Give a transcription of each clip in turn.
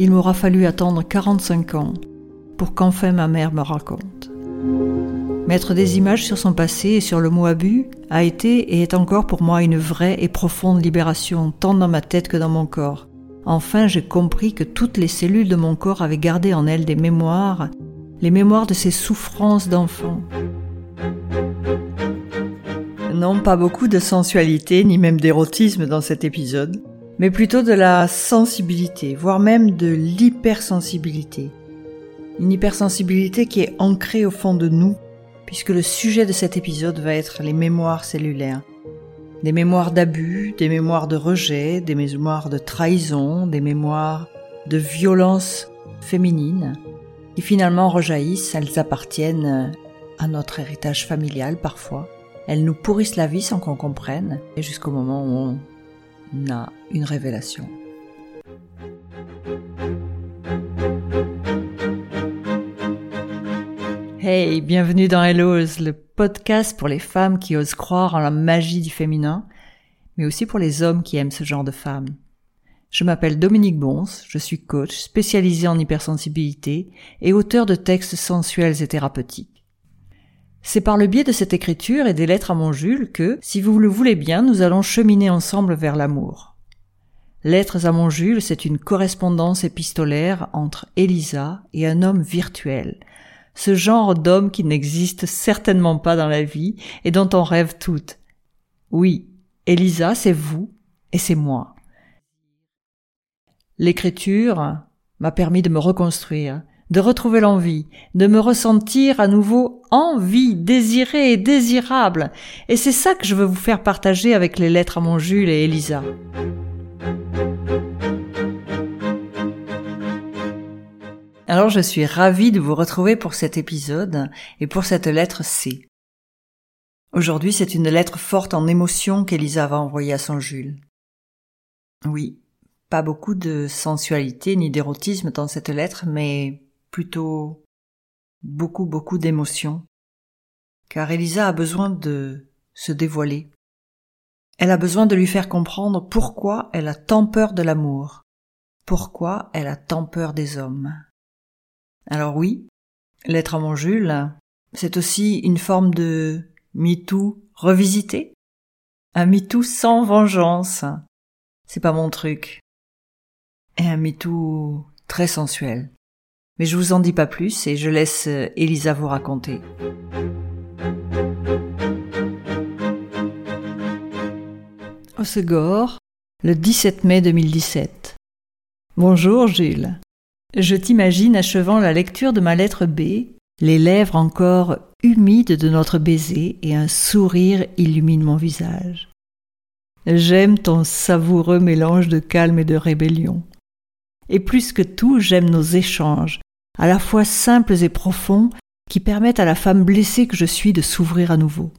il m'aura fallu attendre 45 ans pour qu'enfin ma mère me raconte. Mettre des images sur son passé et sur le mot abus a été et est encore pour moi une vraie et profonde libération, tant dans ma tête que dans mon corps. Enfin, j'ai compris que toutes les cellules de mon corps avaient gardé en elles des mémoires, les mémoires de ces souffrances d'enfant. Non, pas beaucoup de sensualité, ni même d'érotisme dans cet épisode, mais plutôt de la sensibilité, voire même de l'hypersensibilité. Une hypersensibilité qui est ancrée au fond de nous, puisque le sujet de cet épisode va être les mémoires cellulaires. Des mémoires d'abus, des mémoires de rejet, des mémoires de trahison, des mémoires de violence féminine, qui finalement rejaillissent, elles appartiennent à notre héritage familial parfois. Elles nous pourrissent la vie sans qu'on comprenne, et jusqu'au moment où on a une révélation. Hey, bienvenue dans Hellos, le podcast pour les femmes qui osent croire en la magie du féminin, mais aussi pour les hommes qui aiment ce genre de femmes. Je m'appelle Dominique Bons, je suis coach spécialisé en hypersensibilité et auteur de textes sensuels et thérapeutiques. C'est par le biais de cette écriture et des lettres à mon Jules que, si vous le voulez bien, nous allons cheminer ensemble vers l'amour. Lettres à mon Jules, c'est une correspondance épistolaire entre Elisa et un homme virtuel, ce genre d'homme qui n'existe certainement pas dans la vie et dont on rêve toutes. Oui, Elisa, c'est vous et c'est moi. L'écriture m'a permis de me reconstruire, de retrouver l'envie, de me ressentir à nouveau envie, désirée et désirable. Et c'est ça que je veux vous faire partager avec les lettres à mon Jules et Elisa. Alors je suis ravie de vous retrouver pour cet épisode et pour cette lettre C. Aujourd'hui c'est une lettre forte en émotion qu'Elisa va envoyer à son Jules. Oui, pas beaucoup de sensualité ni d'érotisme dans cette lettre, mais plutôt beaucoup beaucoup d'émotion. Car Elisa a besoin de se dévoiler. Elle a besoin de lui faire comprendre pourquoi elle a tant peur de l'amour, pourquoi elle a tant peur des hommes. Alors oui, l'être à mon Jules, c'est aussi une forme de MeToo revisité. Un MeToo sans vengeance. C'est pas mon truc. Et un MeToo très sensuel. Mais je vous en dis pas plus et je laisse Elisa vous raconter. Au Segor, le 17 mai 2017. Bonjour Jules. Je t'imagine achevant la lecture de ma lettre B, les lèvres encore humides de notre baiser et un sourire illumine mon visage. J'aime ton savoureux mélange de calme et de rébellion. Et plus que tout, j'aime nos échanges, à la fois simples et profonds, qui permettent à la femme blessée que je suis de s'ouvrir à nouveau.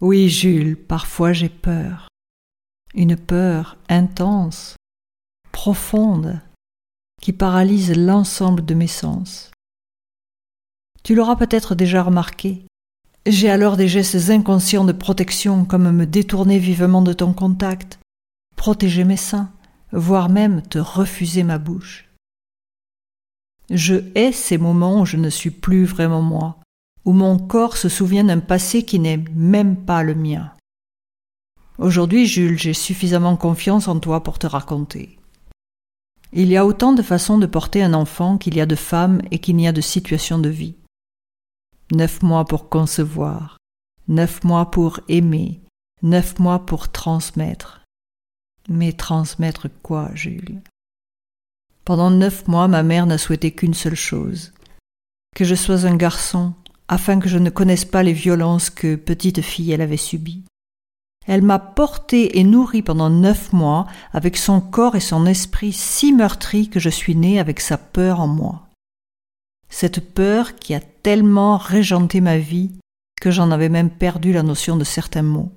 Oui, Jules, parfois j'ai peur. Une peur intense, profonde, qui paralyse l'ensemble de mes sens. Tu l'auras peut-être déjà remarqué. J'ai alors des gestes inconscients de protection comme me détourner vivement de ton contact, protéger mes seins, voire même te refuser ma bouche. Je hais ces moments où je ne suis plus vraiment moi, où mon corps se souvient d'un passé qui n'est même pas le mien. Aujourd'hui, Jules, j'ai suffisamment confiance en toi pour te raconter. Il y a autant de façons de porter un enfant qu'il y a de femmes et qu'il n'y a de situations de vie. Neuf mois pour concevoir, neuf mois pour aimer, neuf mois pour transmettre. Mais transmettre quoi, Jules? Pendant neuf mois, ma mère n'a souhaité qu'une seule chose, que je sois un garçon, afin que je ne connaisse pas les violences que, petite fille, elle avait subies. Elle m'a porté et nourri pendant neuf mois avec son corps et son esprit si meurtris que je suis né avec sa peur en moi. Cette peur qui a tellement régenté ma vie que j'en avais même perdu la notion de certains mots.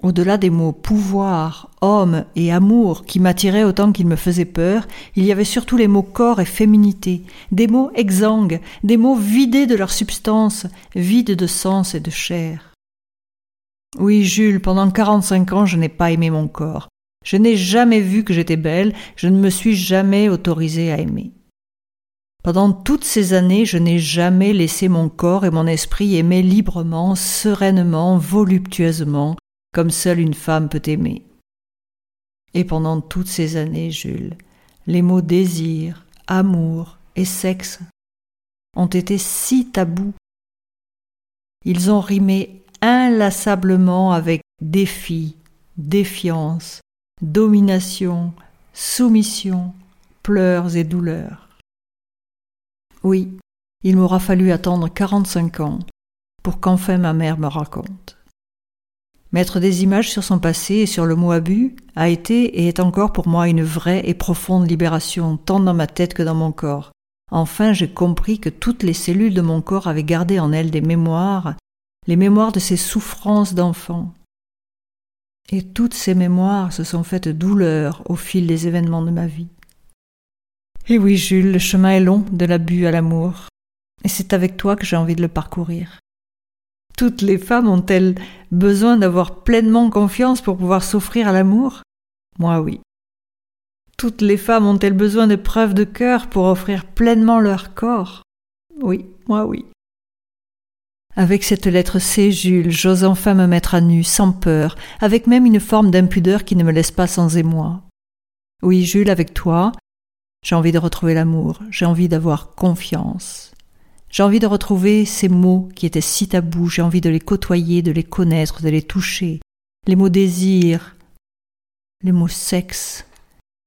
Au-delà des mots pouvoir, homme et amour qui m'attiraient autant qu'ils me faisaient peur, il y avait surtout les mots corps et féminité, des mots exsangues, des mots vidés de leur substance, vides de sens et de chair. Oui, Jules, pendant quarante-cinq ans, je n'ai pas aimé mon corps. Je n'ai jamais vu que j'étais belle, je ne me suis jamais autorisée à aimer. Pendant toutes ces années, je n'ai jamais laissé mon corps et mon esprit aimer librement, sereinement, voluptueusement, comme seule une femme peut aimer. Et pendant toutes ces années, Jules, les mots désir, amour et sexe ont été si tabous. Ils ont rimé inlassablement avec défi, défiance, domination, soumission, pleurs et douleurs. Oui, il m'aura fallu attendre quarante-cinq ans pour qu'enfin ma mère me raconte. Mettre des images sur son passé et sur le mot abus a été et est encore pour moi une vraie et profonde libération, tant dans ma tête que dans mon corps. Enfin, j'ai compris que toutes les cellules de mon corps avaient gardé en elles des mémoires, les mémoires de ces souffrances d'enfant. Et toutes ces mémoires se sont faites douleur au fil des événements de ma vie. Et oui, Jules, le chemin est long de l'abus à l'amour, et c'est avec toi que j'ai envie de le parcourir. Toutes les femmes ont-elles besoin d'avoir pleinement confiance pour pouvoir s'offrir à l'amour? Moi oui. Toutes les femmes ont-elles besoin de preuves de cœur pour offrir pleinement leur corps? Oui, moi oui. Avec cette lettre C, Jules, j'ose enfin me mettre à nu, sans peur, avec même une forme d'impudeur qui ne me laisse pas sans émoi. Oui, Jules, avec toi, j'ai envie de retrouver l'amour, j'ai envie d'avoir confiance. J'ai envie de retrouver ces mots qui étaient si tabous, j'ai envie de les côtoyer, de les connaître, de les toucher. Les mots désir, les mots sexe,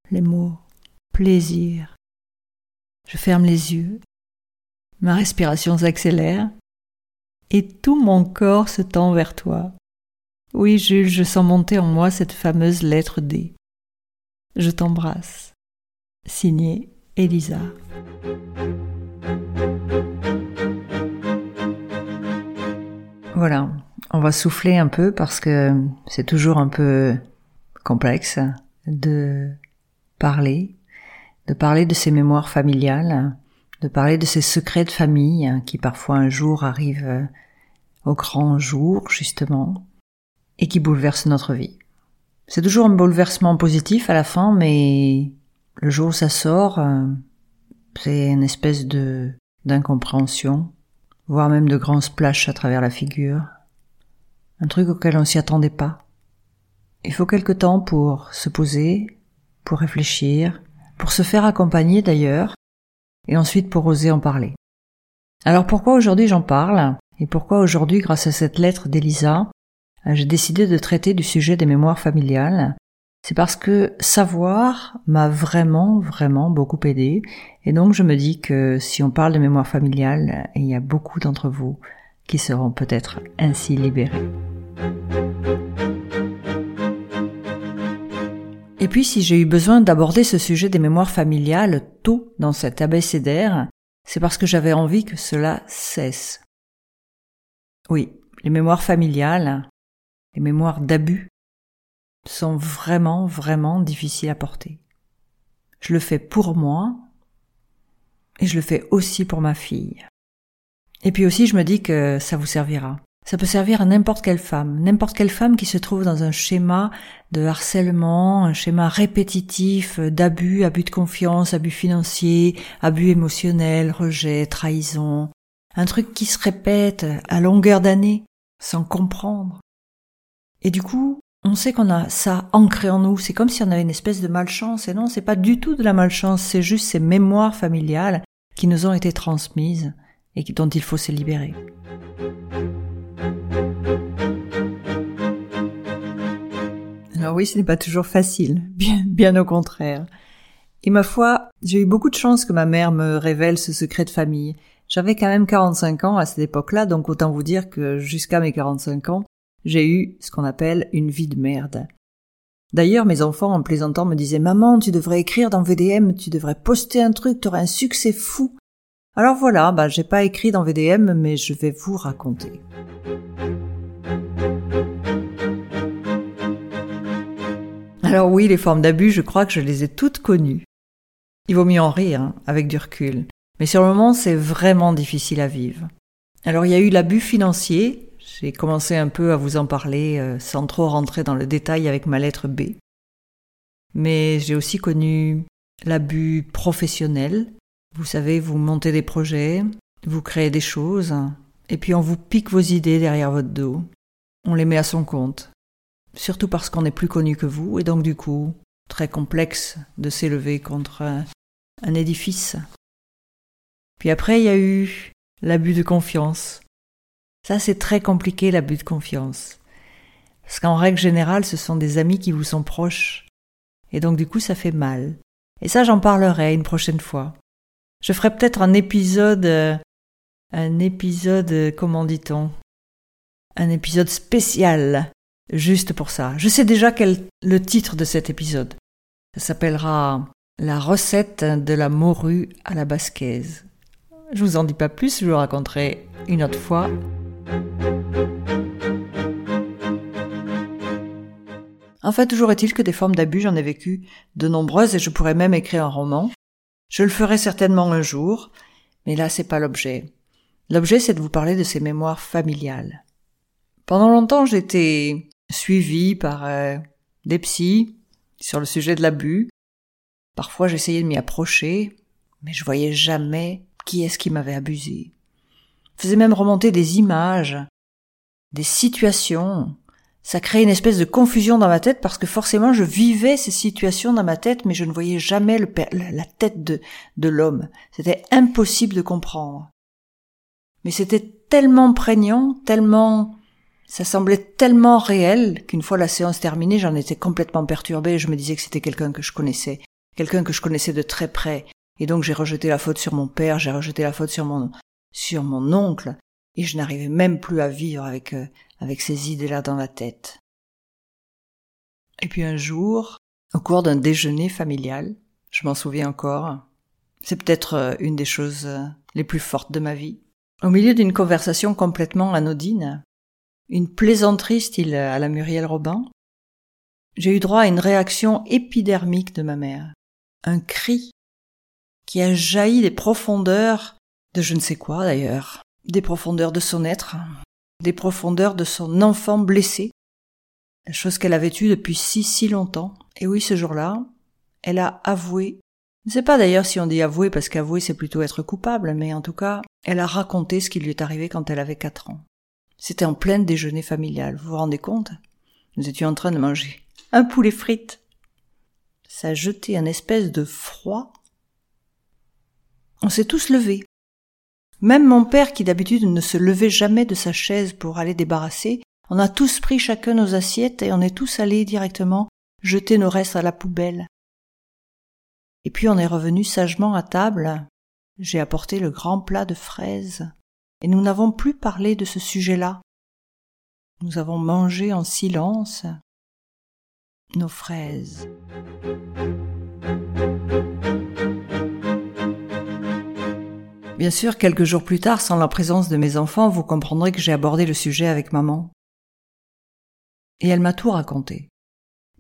les mots plaisir. Je ferme les yeux, ma respiration s'accélère, et tout mon corps se tend vers toi. Oui, Jules, je sens monter en moi cette fameuse lettre D. Je t'embrasse. Signé Elisa. Voilà, on va souffler un peu parce que c'est toujours un peu complexe de parler, de parler de ses mémoires familiales, de parler de ces secrets de famille qui parfois un jour arrivent au grand jour justement et qui bouleversent notre vie. C'est toujours un bouleversement positif à la fin, mais le jour où ça sort, c'est une espèce de d'incompréhension, voire même de grands splashs à travers la figure. Un truc auquel on s'y attendait pas. Il faut quelque temps pour se poser, pour réfléchir, pour se faire accompagner d'ailleurs, et ensuite pour oser en parler. Alors pourquoi aujourd'hui j'en parle, et pourquoi aujourd'hui, grâce à cette lettre d'Elisa, j'ai décidé de traiter du sujet des mémoires familiales, c'est parce que savoir m'a vraiment, vraiment beaucoup aidé. Et donc je me dis que si on parle de mémoire familiale, il y a beaucoup d'entre vous qui seront peut-être ainsi libérés. Et puis si j'ai eu besoin d'aborder ce sujet des mémoires familiales tôt dans cet abécédaire, c'est parce que j'avais envie que cela cesse. Oui, les mémoires familiales, les mémoires d'abus, sont vraiment, vraiment difficiles à porter. Je le fais pour moi et je le fais aussi pour ma fille. Et puis aussi, je me dis que ça vous servira. Ça peut servir à n'importe quelle femme, n'importe quelle femme qui se trouve dans un schéma de harcèlement, un schéma répétitif d'abus, abus de confiance, abus financiers, abus émotionnels, rejet, trahison. Un truc qui se répète à longueur d'année, sans comprendre. Et du coup, on sait qu'on a ça ancré en nous. C'est comme si on avait une espèce de malchance. Et non, c'est pas du tout de la malchance. C'est juste ces mémoires familiales qui nous ont été transmises et dont il faut se libérer. Alors oui, ce n'est pas toujours facile. Bien, bien au contraire. Et ma foi, j'ai eu beaucoup de chance que ma mère me révèle ce secret de famille. J'avais quand même 45 ans à cette époque-là, donc autant vous dire que jusqu'à mes 45 ans, j'ai eu ce qu'on appelle une vie de merde. D'ailleurs, mes enfants, en plaisantant, me disaient Maman, tu devrais écrire dans VDM, tu devrais poster un truc, aurais un succès fou. Alors voilà, bah j'ai pas écrit dans VDM, mais je vais vous raconter. Alors oui, les formes d'abus, je crois que je les ai toutes connues. Il vaut mieux en rire, hein, avec du recul. Mais sur le moment, c'est vraiment difficile à vivre. Alors il y a eu l'abus financier, j'ai commencé un peu à vous en parler euh, sans trop rentrer dans le détail avec ma lettre B. Mais j'ai aussi connu l'abus professionnel. Vous savez, vous montez des projets, vous créez des choses, et puis on vous pique vos idées derrière votre dos. On les met à son compte. Surtout parce qu'on est plus connu que vous, et donc du coup, très complexe de s'élever contre un édifice. Puis après, il y a eu l'abus de confiance. Ça, c'est très compliqué, l'abus de confiance. Parce qu'en règle générale, ce sont des amis qui vous sont proches. Et donc, du coup, ça fait mal. Et ça, j'en parlerai une prochaine fois. Je ferai peut-être un épisode, euh, un épisode, euh, comment dit-on? Un épisode spécial, juste pour ça. Je sais déjà quel le titre de cet épisode. Ça s'appellera La recette de la morue à la basquaise. Je vous en dis pas plus, je vous raconterai une autre fois. Enfin, toujours est-il que des formes d'abus, j'en ai vécu de nombreuses et je pourrais même écrire un roman. Je le ferai certainement un jour, mais là c'est pas l'objet. L'objet c'est de vous parler de ces mémoires familiales. Pendant longtemps j'étais suivie par euh, des psys sur le sujet de l'abus. Parfois j'essayais de m'y approcher, mais je voyais jamais qui est-ce qui m'avait abusé. Je faisais même remonter des images, des situations, ça créait une espèce de confusion dans ma tête parce que forcément je vivais ces situations dans ma tête, mais je ne voyais jamais le, la tête de, de l'homme. C'était impossible de comprendre. Mais c'était tellement prégnant, tellement, ça semblait tellement réel qu'une fois la séance terminée, j'en étais complètement perturbée et je me disais que c'était quelqu'un que je connaissais, quelqu'un que je connaissais de très près. Et donc j'ai rejeté la faute sur mon père, j'ai rejeté la faute sur mon, sur mon oncle, et je n'arrivais même plus à vivre avec, euh, avec ces idées-là dans la tête. Et puis un jour, au cours d'un déjeuner familial, je m'en souviens encore, c'est peut-être euh, une des choses euh, les plus fortes de ma vie, au milieu d'une conversation complètement anodine, une plaisanterie style à la Muriel Robin, j'ai eu droit à une réaction épidermique de ma mère, un cri qui a jailli des profondeurs de je ne sais quoi d'ailleurs, des profondeurs de son être, des profondeurs de son enfant blessé, chose qu'elle avait eue depuis si si longtemps. Et oui, ce jour-là, elle a avoué. Je ne sais pas d'ailleurs si on dit avouer parce qu'avouer c'est plutôt être coupable, mais en tout cas, elle a raconté ce qui lui est arrivé quand elle avait quatre ans. C'était en plein déjeuner familial, vous vous rendez compte? Nous étions en train de manger un poulet frites. Ça a jeté un espèce de froid. On s'est tous levés. Même mon père, qui d'habitude ne se levait jamais de sa chaise pour aller débarrasser, on a tous pris chacun nos assiettes et on est tous allés directement jeter nos restes à la poubelle. Et puis on est revenu sagement à table. J'ai apporté le grand plat de fraises, et nous n'avons plus parlé de ce sujet-là. Nous avons mangé en silence nos fraises. Bien sûr, quelques jours plus tard, sans la présence de mes enfants, vous comprendrez que j'ai abordé le sujet avec maman. Et elle m'a tout raconté.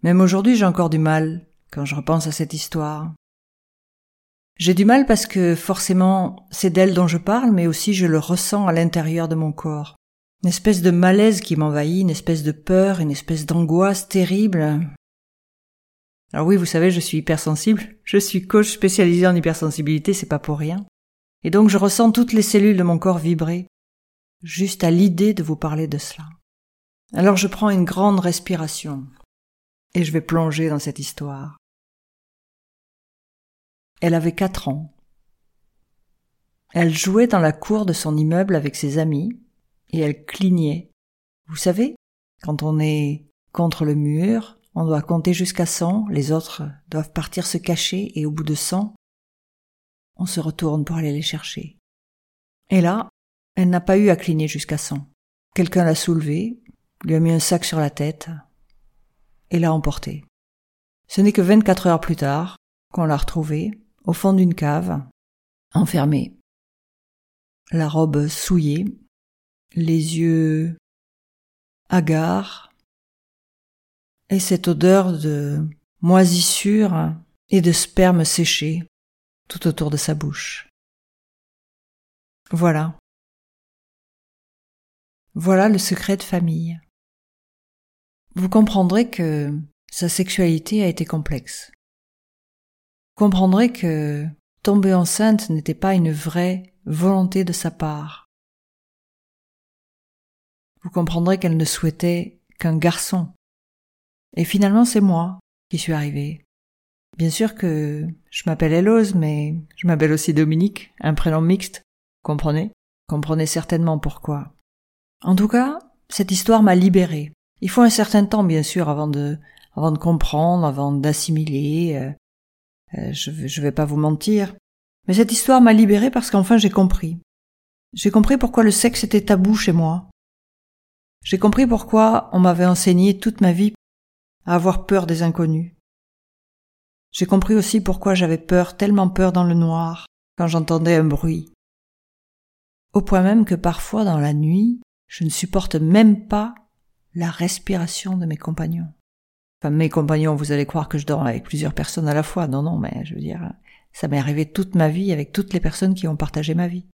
Même aujourd'hui, j'ai encore du mal quand je repense à cette histoire. J'ai du mal parce que forcément, c'est d'elle dont je parle, mais aussi je le ressens à l'intérieur de mon corps. Une espèce de malaise qui m'envahit, une espèce de peur, une espèce d'angoisse terrible. Alors oui, vous savez, je suis hypersensible. Je suis coach spécialisé en hypersensibilité, c'est pas pour rien. Et donc je ressens toutes les cellules de mon corps vibrer, juste à l'idée de vous parler de cela. Alors je prends une grande respiration, et je vais plonger dans cette histoire. Elle avait quatre ans. Elle jouait dans la cour de son immeuble avec ses amis, et elle clignait. Vous savez, quand on est contre le mur, on doit compter jusqu'à cent, les autres doivent partir se cacher, et au bout de cent, on se retourne pour aller les chercher. Et là, elle n'a pas eu à cligner jusqu'à cent. Quelqu'un l'a soulevée, lui a mis un sac sur la tête et l'a emportée. Ce n'est que vingt-quatre heures plus tard qu'on l'a retrouvée au fond d'une cave, enfermée. La robe souillée, les yeux hagards, et cette odeur de moisissure et de sperme séché tout autour de sa bouche. Voilà. Voilà le secret de famille. Vous comprendrez que sa sexualité a été complexe. Vous comprendrez que tomber enceinte n'était pas une vraie volonté de sa part. Vous comprendrez qu'elle ne souhaitait qu'un garçon. Et finalement, c'est moi qui suis arrivée. Bien sûr que je m'appelle Elose, mais je m'appelle aussi Dominique, un prénom mixte. Comprenez? Comprenez certainement pourquoi. En tout cas, cette histoire m'a libérée. Il faut un certain temps, bien sûr, avant de, avant de comprendre, avant d'assimiler. Euh, euh, je, je vais pas vous mentir. Mais cette histoire m'a libérée parce qu'enfin j'ai compris. J'ai compris pourquoi le sexe était tabou chez moi. J'ai compris pourquoi on m'avait enseigné toute ma vie à avoir peur des inconnus. J'ai compris aussi pourquoi j'avais peur, tellement peur dans le noir, quand j'entendais un bruit. Au point même que parfois dans la nuit, je ne supporte même pas la respiration de mes compagnons. Enfin, mes compagnons, vous allez croire que je dors avec plusieurs personnes à la fois. Non, non, mais je veux dire, ça m'est arrivé toute ma vie avec toutes les personnes qui ont partagé ma vie.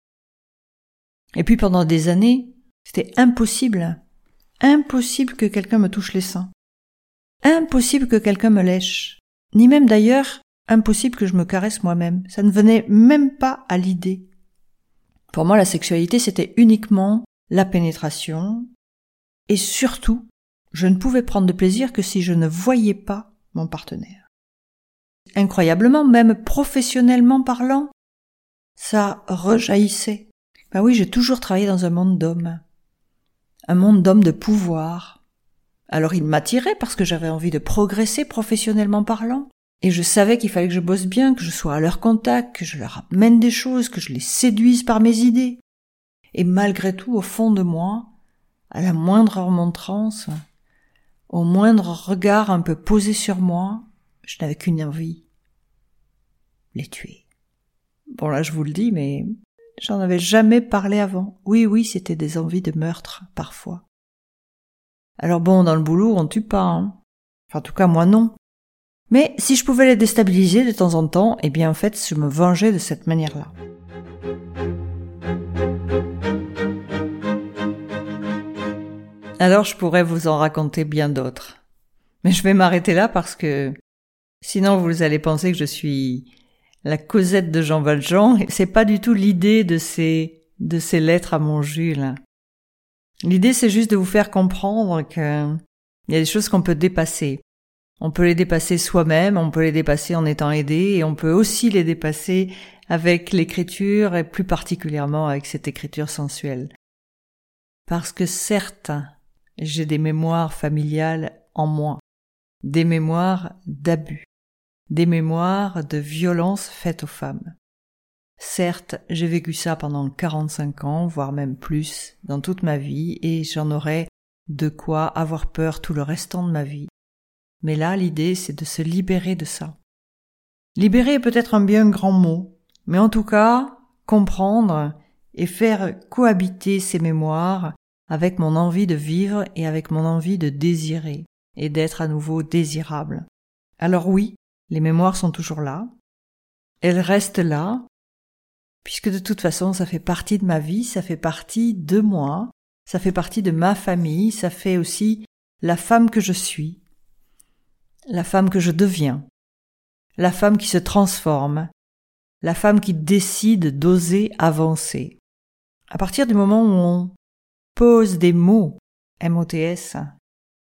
Et puis pendant des années, c'était impossible, impossible que quelqu'un me touche les seins. Impossible que quelqu'un me lèche. Ni même d'ailleurs impossible que je me caresse moi-même. Ça ne venait même pas à l'idée. Pour moi, la sexualité, c'était uniquement la pénétration, et surtout, je ne pouvais prendre de plaisir que si je ne voyais pas mon partenaire. Incroyablement, même professionnellement parlant, ça rejaillissait. Ben oui, j'ai toujours travaillé dans un monde d'hommes. Un monde d'hommes de pouvoir. Alors il m'attirait parce que j'avais envie de progresser professionnellement parlant. Et je savais qu'il fallait que je bosse bien, que je sois à leur contact, que je leur amène des choses, que je les séduise par mes idées. Et malgré tout, au fond de moi, à la moindre remontrance, au moindre regard un peu posé sur moi, je n'avais qu'une envie. Les tuer. Bon là je vous le dis, mais j'en avais jamais parlé avant. Oui, oui, c'était des envies de meurtre, parfois. Alors bon, dans le boulot, on tue pas, hein. En tout cas, moi non. Mais si je pouvais les déstabiliser de temps en temps, eh bien en fait, je me vengeais de cette manière-là. Alors je pourrais vous en raconter bien d'autres. Mais je vais m'arrêter là parce que sinon vous allez penser que je suis la Cosette de Jean Valjean et c'est pas du tout l'idée de ces de ces lettres à mon Jules. L'idée c'est juste de vous faire comprendre que il y a des choses qu'on peut dépasser. On peut les dépasser soi-même, on peut les dépasser en étant aidé et on peut aussi les dépasser avec l'écriture et plus particulièrement avec cette écriture sensuelle. Parce que certes, j'ai des mémoires familiales en moi, des mémoires d'abus, des mémoires de violences faites aux femmes. Certes, j'ai vécu ça pendant 45 ans, voire même plus, dans toute ma vie, et j'en aurais de quoi avoir peur tout le restant de ma vie. Mais là, l'idée, c'est de se libérer de ça. Libérer est peut-être un bien grand mot, mais en tout cas, comprendre et faire cohabiter ces mémoires avec mon envie de vivre et avec mon envie de désirer et d'être à nouveau désirable. Alors oui, les mémoires sont toujours là, elles restent là, puisque de toute façon ça fait partie de ma vie, ça fait partie de moi, ça fait partie de ma famille, ça fait aussi la femme que je suis, la femme que je deviens, la femme qui se transforme, la femme qui décide d'oser avancer. À partir du moment où on pose des mots M-O-T-S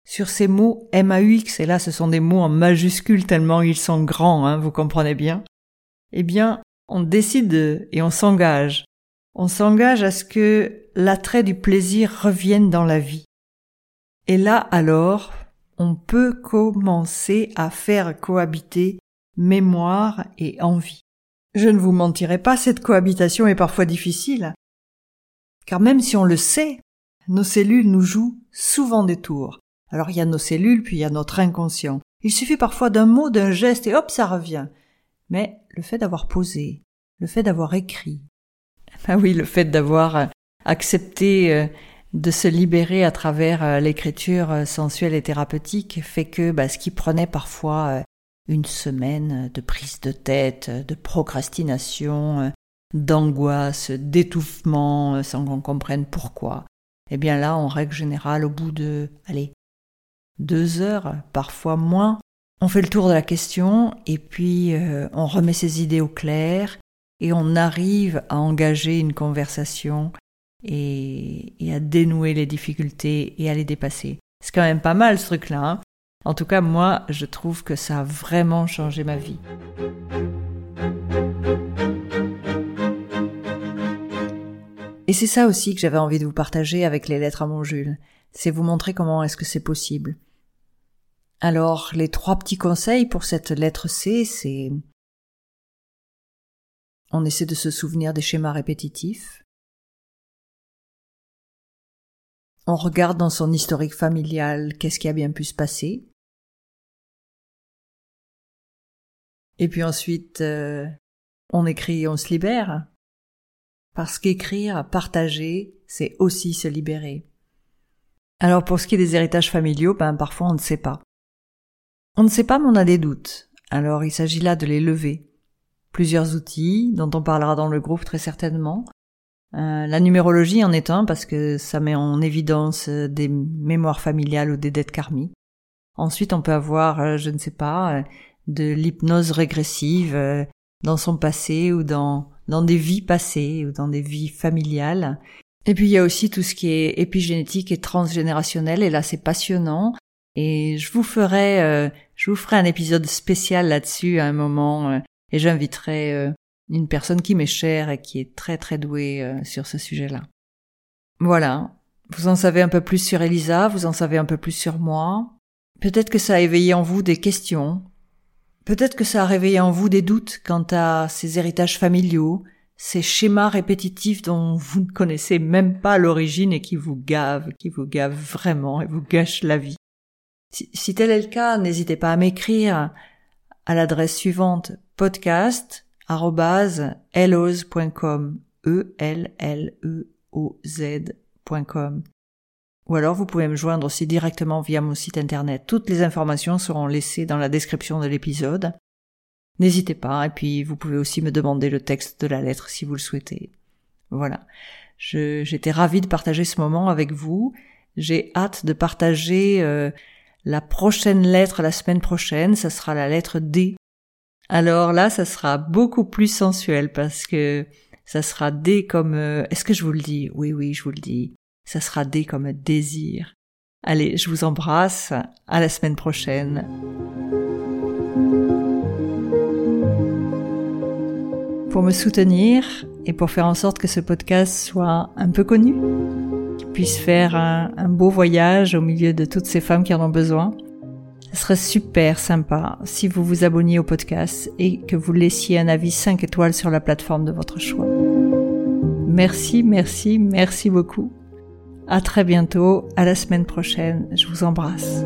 sur ces mots M-A-U-X, et là ce sont des mots en majuscules tellement ils sont grands, hein, vous comprenez bien, eh bien on décide et on s'engage. On s'engage à ce que l'attrait du plaisir revienne dans la vie. Et là alors, on peut commencer à faire cohabiter mémoire et envie. Je ne vous mentirai pas, cette cohabitation est parfois difficile. Car même si on le sait, nos cellules nous jouent souvent des tours. Alors il y a nos cellules, puis il y a notre inconscient. Il suffit parfois d'un mot, d'un geste, et hop, ça revient. Mais le fait d'avoir posé, le fait d'avoir écrit, ah oui, le fait d'avoir euh, accepté euh, de se libérer à travers euh, l'écriture sensuelle et thérapeutique fait que bah, ce qui prenait parfois une semaine de prise de tête, de procrastination, d'angoisse, d'étouffement, sans qu'on comprenne pourquoi, eh bien là, en règle générale, au bout de, allez, deux heures, parfois moins. On fait le tour de la question et puis euh, on remet ses idées au clair et on arrive à engager une conversation et, à dénouer les difficultés et à les dépasser. C'est quand même pas mal ce truc-là. Hein. en tout cas, moi, je trouve que ça a vraiment changé ma vie. Et c'est ça aussi que j'avais envie de vous partager avec les lettres à mon Jules. C'est vous montrer comment est-ce que c'est possible. Alors, les trois petits conseils pour cette lettre C, c'est on essaie de se souvenir des schémas répétitifs. On regarde dans son historique familial qu'est-ce qui a bien pu se passer. Et puis ensuite, euh, on écrit et on se libère. Parce qu'écrire, partager, c'est aussi se libérer. Alors pour ce qui est des héritages familiaux, ben parfois on ne sait pas. On ne sait pas mais on a des doutes. Alors il s'agit là de les lever. Plusieurs outils dont on parlera dans le groupe très certainement. Euh, la numérologie en est un parce que ça met en évidence euh, des mémoires familiales ou des dettes karmiques. Ensuite on peut avoir, euh, je ne sais pas, de l'hypnose régressive dans son passé ou dans dans des vies passées ou dans des vies familiales. Et puis il y a aussi tout ce qui est épigénétique et transgénérationnel et là c'est passionnant et je vous ferai euh, je vous ferai un épisode spécial là-dessus à un moment euh, et j'inviterai euh, une personne qui m'est chère et qui est très très douée sur ce sujet-là. Voilà, vous en savez un peu plus sur Elisa, vous en savez un peu plus sur moi. Peut-être que ça a éveillé en vous des questions, Peut-être que ça a réveillé en vous des doutes quant à ces héritages familiaux, ces schémas répétitifs dont vous ne connaissez même pas l'origine et qui vous gavent, qui vous gavent vraiment et vous gâchent la vie. Si, tel est le cas, n'hésitez pas à m'écrire à l'adresse suivante podcast@elos.com e l l e o z.com ou alors vous pouvez me joindre aussi directement via mon site internet. Toutes les informations seront laissées dans la description de l'épisode. N'hésitez pas, et puis vous pouvez aussi me demander le texte de la lettre si vous le souhaitez. Voilà. J'étais ravie de partager ce moment avec vous. J'ai hâte de partager euh, la prochaine lettre la semaine prochaine. Ça sera la lettre D. Alors là, ça sera beaucoup plus sensuel parce que ça sera D comme... Euh, est-ce que je vous le dis? Oui, oui, je vous le dis ça sera D comme désir. Allez, je vous embrasse, à la semaine prochaine. Pour me soutenir et pour faire en sorte que ce podcast soit un peu connu, puisse faire un, beau voyage au milieu de toutes ces femmes qui en ont besoin, ce serait super sympa si vous vous abonniez au podcast et que vous laissiez un avis 5 étoiles sur la plateforme de votre choix. Merci, merci, merci beaucoup. À très bientôt, à la semaine prochaine. Je vous embrasse.